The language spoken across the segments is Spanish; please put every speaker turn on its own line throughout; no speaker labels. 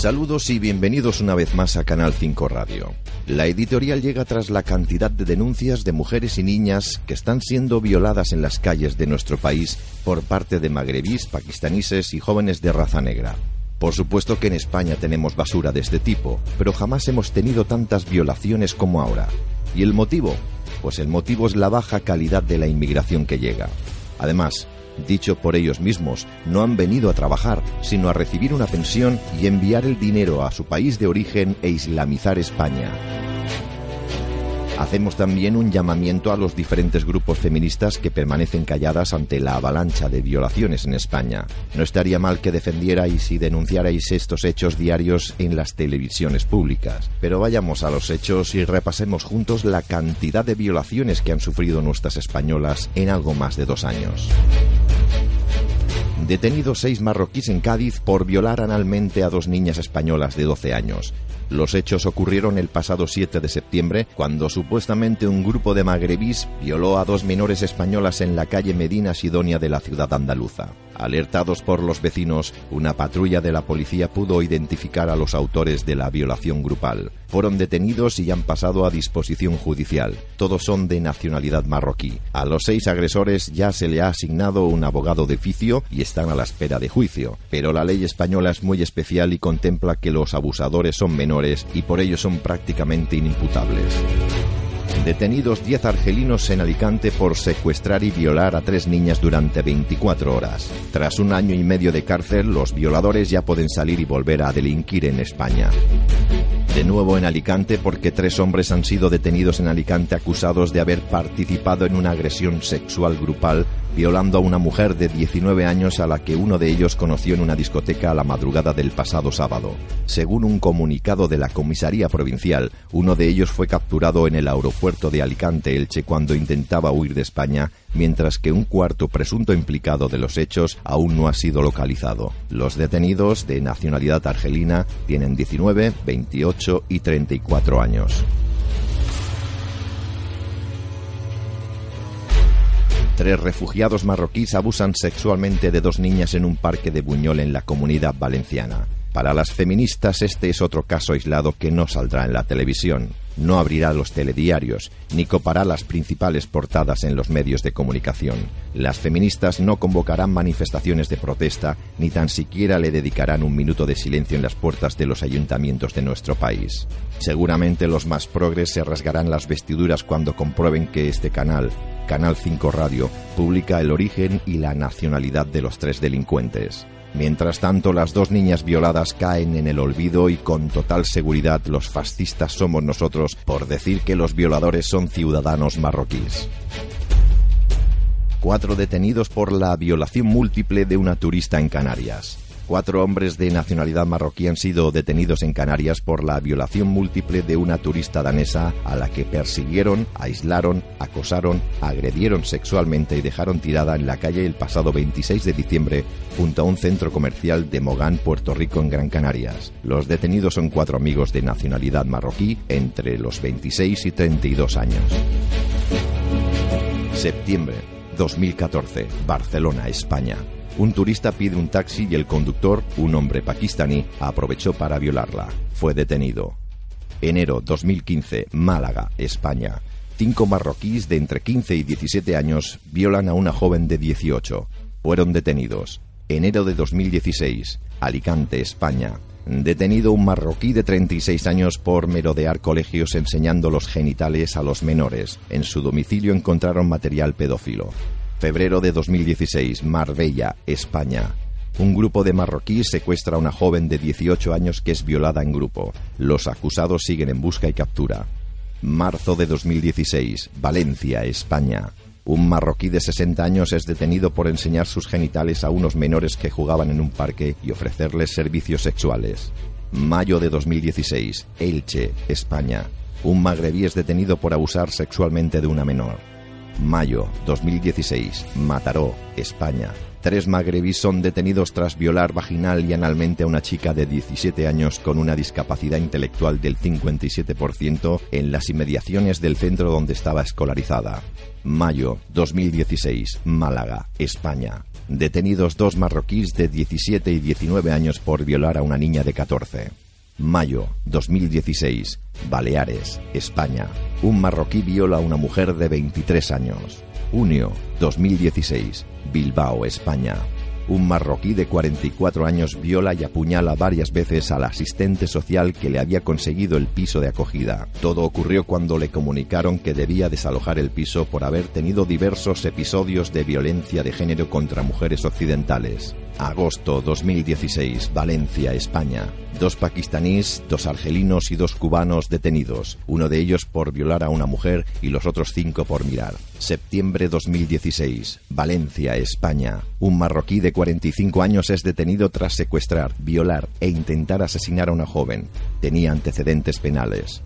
Saludos y bienvenidos una vez más a Canal 5 Radio. La editorial llega tras la cantidad de denuncias de mujeres y niñas que están siendo violadas en las calles de nuestro país por parte de magrebís, pakistaníes y jóvenes de raza negra. Por supuesto que en España tenemos basura de este tipo, pero jamás hemos tenido tantas violaciones como ahora. ¿Y el motivo? Pues el motivo es la baja calidad de la inmigración que llega. Además, dicho por ellos mismos, no han venido a trabajar, sino a recibir una pensión y enviar el dinero a su país de origen e islamizar España. Hacemos también un llamamiento a los diferentes grupos feministas que permanecen calladas ante la avalancha de violaciones en España. No estaría mal que defendierais y denunciarais estos hechos diarios en las televisiones públicas. Pero vayamos a los hechos y repasemos juntos la cantidad de violaciones que han sufrido nuestras españolas en algo más de dos años. Detenidos seis marroquíes en Cádiz por violar analmente a dos niñas españolas de 12 años. Los hechos ocurrieron el pasado 7 de septiembre, cuando supuestamente un grupo de magrebís violó a dos menores españolas en la calle Medina Sidonia de la ciudad andaluza. Alertados por los vecinos, una patrulla de la policía pudo identificar a los autores de la violación grupal. Fueron detenidos y han pasado a disposición judicial. Todos son de nacionalidad marroquí. A los seis agresores ya se le ha asignado un abogado de oficio y a la espera de juicio. Pero la ley española es muy especial y contempla que los abusadores son menores y por ello son prácticamente inimputables. Detenidos 10 argelinos en Alicante por secuestrar y violar a tres niñas durante 24 horas. Tras un año y medio de cárcel, los violadores ya pueden salir y volver a delinquir en España. De nuevo en Alicante porque tres hombres han sido detenidos en Alicante acusados de haber participado en una agresión sexual grupal violando a una mujer de 19 años a la que uno de ellos conoció en una discoteca a la madrugada del pasado sábado. Según un comunicado de la comisaría provincial, uno de ellos fue capturado en el aeropuerto de Alicante Elche cuando intentaba huir de España, mientras que un cuarto presunto implicado de los hechos aún no ha sido localizado. Los detenidos de nacionalidad argelina tienen 19, 28 y 34 años. Tres refugiados marroquíes abusan sexualmente de dos niñas en un parque de Buñol en la comunidad valenciana. Para las feministas este es otro caso aislado que no saldrá en la televisión, no abrirá los telediarios, ni copará las principales portadas en los medios de comunicación. Las feministas no convocarán manifestaciones de protesta, ni tan siquiera le dedicarán un minuto de silencio en las puertas de los ayuntamientos de nuestro país. Seguramente los más progres se rasgarán las vestiduras cuando comprueben que este canal, Canal 5 Radio publica el origen y la nacionalidad de los tres delincuentes. Mientras tanto, las dos niñas violadas caen en el olvido y con total seguridad los fascistas somos nosotros por decir que los violadores son ciudadanos marroquíes. Cuatro detenidos por la violación múltiple de una turista en Canarias. Cuatro hombres de nacionalidad marroquí han sido detenidos en Canarias por la violación múltiple de una turista danesa a la que persiguieron, aislaron, acosaron, agredieron sexualmente y dejaron tirada en la calle el pasado 26 de diciembre junto a un centro comercial de Mogán, Puerto Rico, en Gran Canarias. Los detenidos son cuatro amigos de nacionalidad marroquí entre los 26 y 32 años. Septiembre 2014, Barcelona, España. Un turista pide un taxi y el conductor, un hombre pakistaní, aprovechó para violarla. Fue detenido. Enero 2015, Málaga, España. Cinco marroquíes de entre 15 y 17 años violan a una joven de 18. Fueron detenidos. Enero de 2016, Alicante, España. Detenido un marroquí de 36 años por merodear colegios enseñando los genitales a los menores. En su domicilio encontraron material pedófilo. Febrero de 2016, Marbella, España. Un grupo de marroquíes secuestra a una joven de 18 años que es violada en grupo. Los acusados siguen en busca y captura. Marzo de 2016, Valencia, España. Un marroquí de 60 años es detenido por enseñar sus genitales a unos menores que jugaban en un parque y ofrecerles servicios sexuales. Mayo de 2016, Elche, España. Un magrebí es detenido por abusar sexualmente de una menor. Mayo 2016, Mataró, España. Tres magrebís son detenidos tras violar vaginal y analmente a una chica de 17 años con una discapacidad intelectual del 57% en las inmediaciones del centro donde estaba escolarizada. Mayo 2016, Málaga, España. Detenidos dos marroquíes de 17 y 19 años por violar a una niña de 14. Mayo 2016, Baleares, España. Un marroquí viola a una mujer de 23 años. Junio 2016, Bilbao, España. Un marroquí de 44 años viola y apuñala varias veces al asistente social que le había conseguido el piso de acogida. Todo ocurrió cuando le comunicaron que debía desalojar el piso por haber tenido diversos episodios de violencia de género contra mujeres occidentales. Agosto 2016, Valencia, España. Dos pakistaníes, dos argelinos y dos cubanos detenidos, uno de ellos por violar a una mujer y los otros cinco por mirar. Septiembre 2016, Valencia, España. Un marroquí de 45 años es detenido tras secuestrar, violar e intentar asesinar a una joven. Tenía antecedentes penales.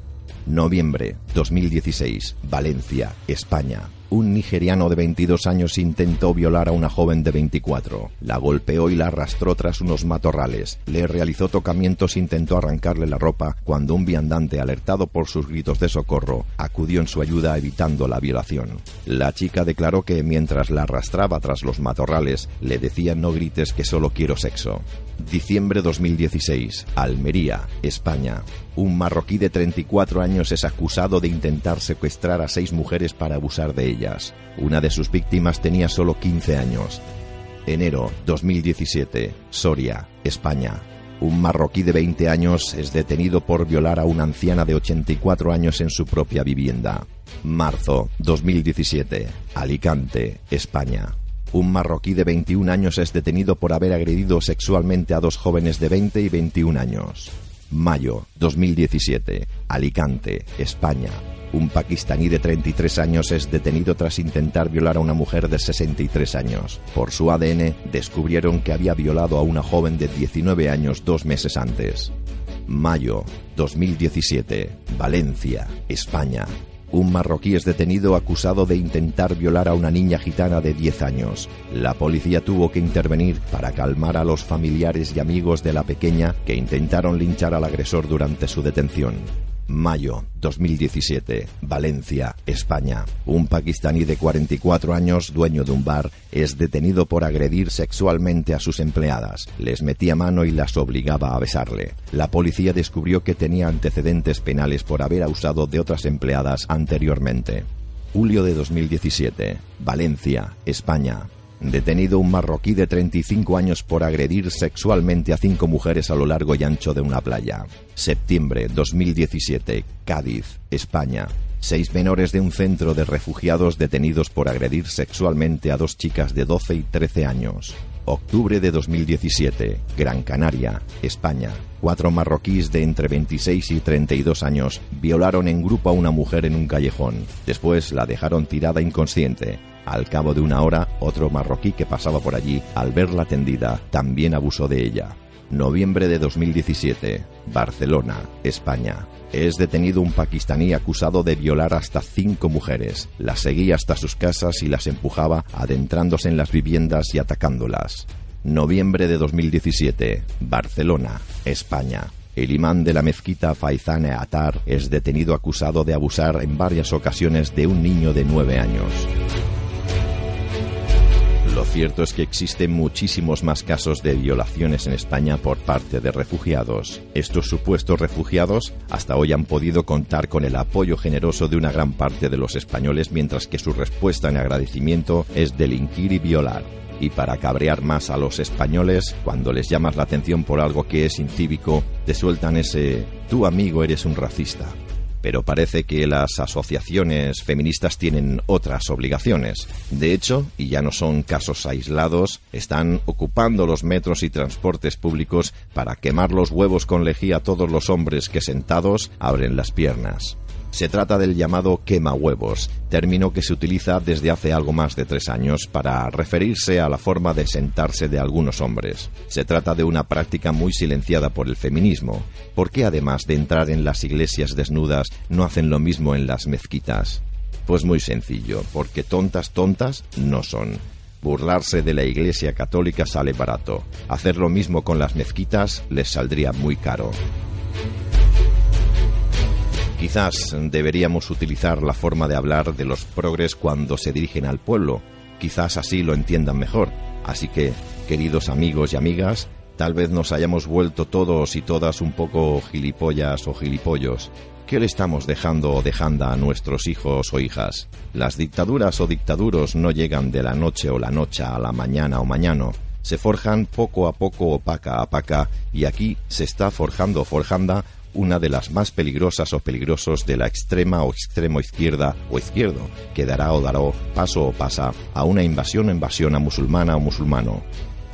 Noviembre 2016, Valencia, España un nigeriano de 22 años intentó violar a una joven de 24. La golpeó y la arrastró tras unos matorrales. Le realizó tocamientos e intentó arrancarle la ropa cuando un viandante, alertado por sus gritos de socorro, acudió en su ayuda evitando la violación. La chica declaró que mientras la arrastraba tras los matorrales, le decía no grites que solo quiero sexo. Diciembre 2016, Almería, España. Un marroquí de 34 años es acusado de intentar secuestrar a seis mujeres para abusar de ellas. Una de sus víctimas tenía solo 15 años. Enero 2017, Soria, España. Un marroquí de 20 años es detenido por violar a una anciana de 84 años en su propia vivienda. Marzo 2017, Alicante, España. Un marroquí de 21 años es detenido por haber agredido sexualmente a dos jóvenes de 20 y 21 años. Mayo 2017, Alicante, España. Un pakistaní de 33 años es detenido tras intentar violar a una mujer de 63 años. Por su ADN descubrieron que había violado a una joven de 19 años dos meses antes. Mayo 2017, Valencia, España. Un marroquí es detenido acusado de intentar violar a una niña gitana de 10 años. La policía tuvo que intervenir para calmar a los familiares y amigos de la pequeña que intentaron linchar al agresor durante su detención. Mayo 2017, Valencia, España. Un pakistaní de 44 años, dueño de un bar, es detenido por agredir sexualmente a sus empleadas. Les metía mano y las obligaba a besarle. La policía descubrió que tenía antecedentes penales por haber abusado de otras empleadas anteriormente. Julio de 2017, Valencia, España. Detenido un marroquí de 35 años por agredir sexualmente a cinco mujeres a lo largo y ancho de una playa. Septiembre 2017, Cádiz, España. Seis menores de un centro de refugiados detenidos por agredir sexualmente a dos chicas de 12 y 13 años. Octubre de 2017, Gran Canaria, España. Cuatro marroquíes de entre 26 y 32 años violaron en grupo a una mujer en un callejón. Después la dejaron tirada inconsciente. Al cabo de una hora, otro marroquí que pasaba por allí, al verla tendida, también abusó de ella. Noviembre de 2017, Barcelona, España. Es detenido un pakistaní acusado de violar hasta cinco mujeres. Las seguía hasta sus casas y las empujaba adentrándose en las viviendas y atacándolas. Noviembre de 2017, Barcelona, España. El imán de la mezquita Faizane Atar es detenido acusado de abusar en varias ocasiones de un niño de nueve años. Lo cierto es que existen muchísimos más casos de violaciones en España por parte de refugiados. Estos supuestos refugiados hasta hoy han podido contar con el apoyo generoso de una gran parte de los españoles mientras que su respuesta en agradecimiento es delinquir y violar. Y para cabrear más a los españoles, cuando les llamas la atención por algo que es incívico, te sueltan ese tú amigo eres un racista pero parece que las asociaciones feministas tienen otras obligaciones. De hecho, y ya no son casos aislados, están ocupando los metros y transportes públicos para quemar los huevos con lejía a todos los hombres que sentados abren las piernas. Se trata del llamado quema huevos, término que se utiliza desde hace algo más de tres años para referirse a la forma de sentarse de algunos hombres. Se trata de una práctica muy silenciada por el feminismo. ¿Por qué además de entrar en las iglesias desnudas no hacen lo mismo en las mezquitas? Pues muy sencillo, porque tontas tontas no son. Burlarse de la Iglesia Católica sale barato. Hacer lo mismo con las mezquitas les saldría muy caro. Quizás deberíamos utilizar la forma de hablar de los progres cuando se dirigen al pueblo. Quizás así lo entiendan mejor. Así que, queridos amigos y amigas, tal vez nos hayamos vuelto todos y todas un poco gilipollas o gilipollos. ¿Qué le estamos dejando o dejando a nuestros hijos o hijas? Las dictaduras o dictaduros no llegan de la noche o la noche a la mañana o mañana. Se forjan poco a poco o paca a paca y aquí se está forjando o forjanda una de las más peligrosas o peligrosos de la extrema o extremo izquierda o izquierdo, que dará o dará paso o pasa a una invasión o invasión a musulmana o musulmano.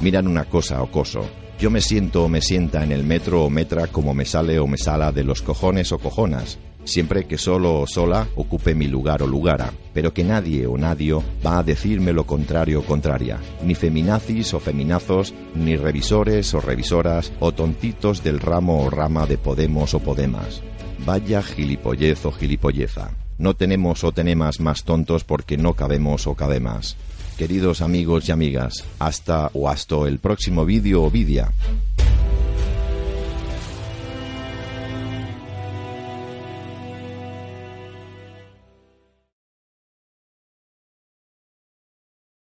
Miran una cosa o coso. Yo me siento o me sienta en el metro o metra como me sale o me sala de los cojones o cojonas siempre que solo o sola ocupe mi lugar o lugara, pero que nadie o nadie va a decirme lo contrario o contraria, ni feminazis o feminazos, ni revisores o revisoras, o tontitos del ramo o rama de Podemos o Podemas. Vaya gilipollez o gilipolleza. No tenemos o tenemos más tontos porque no cabemos o cabemos. Queridos amigos y amigas, hasta o hasta el próximo vídeo o vidia.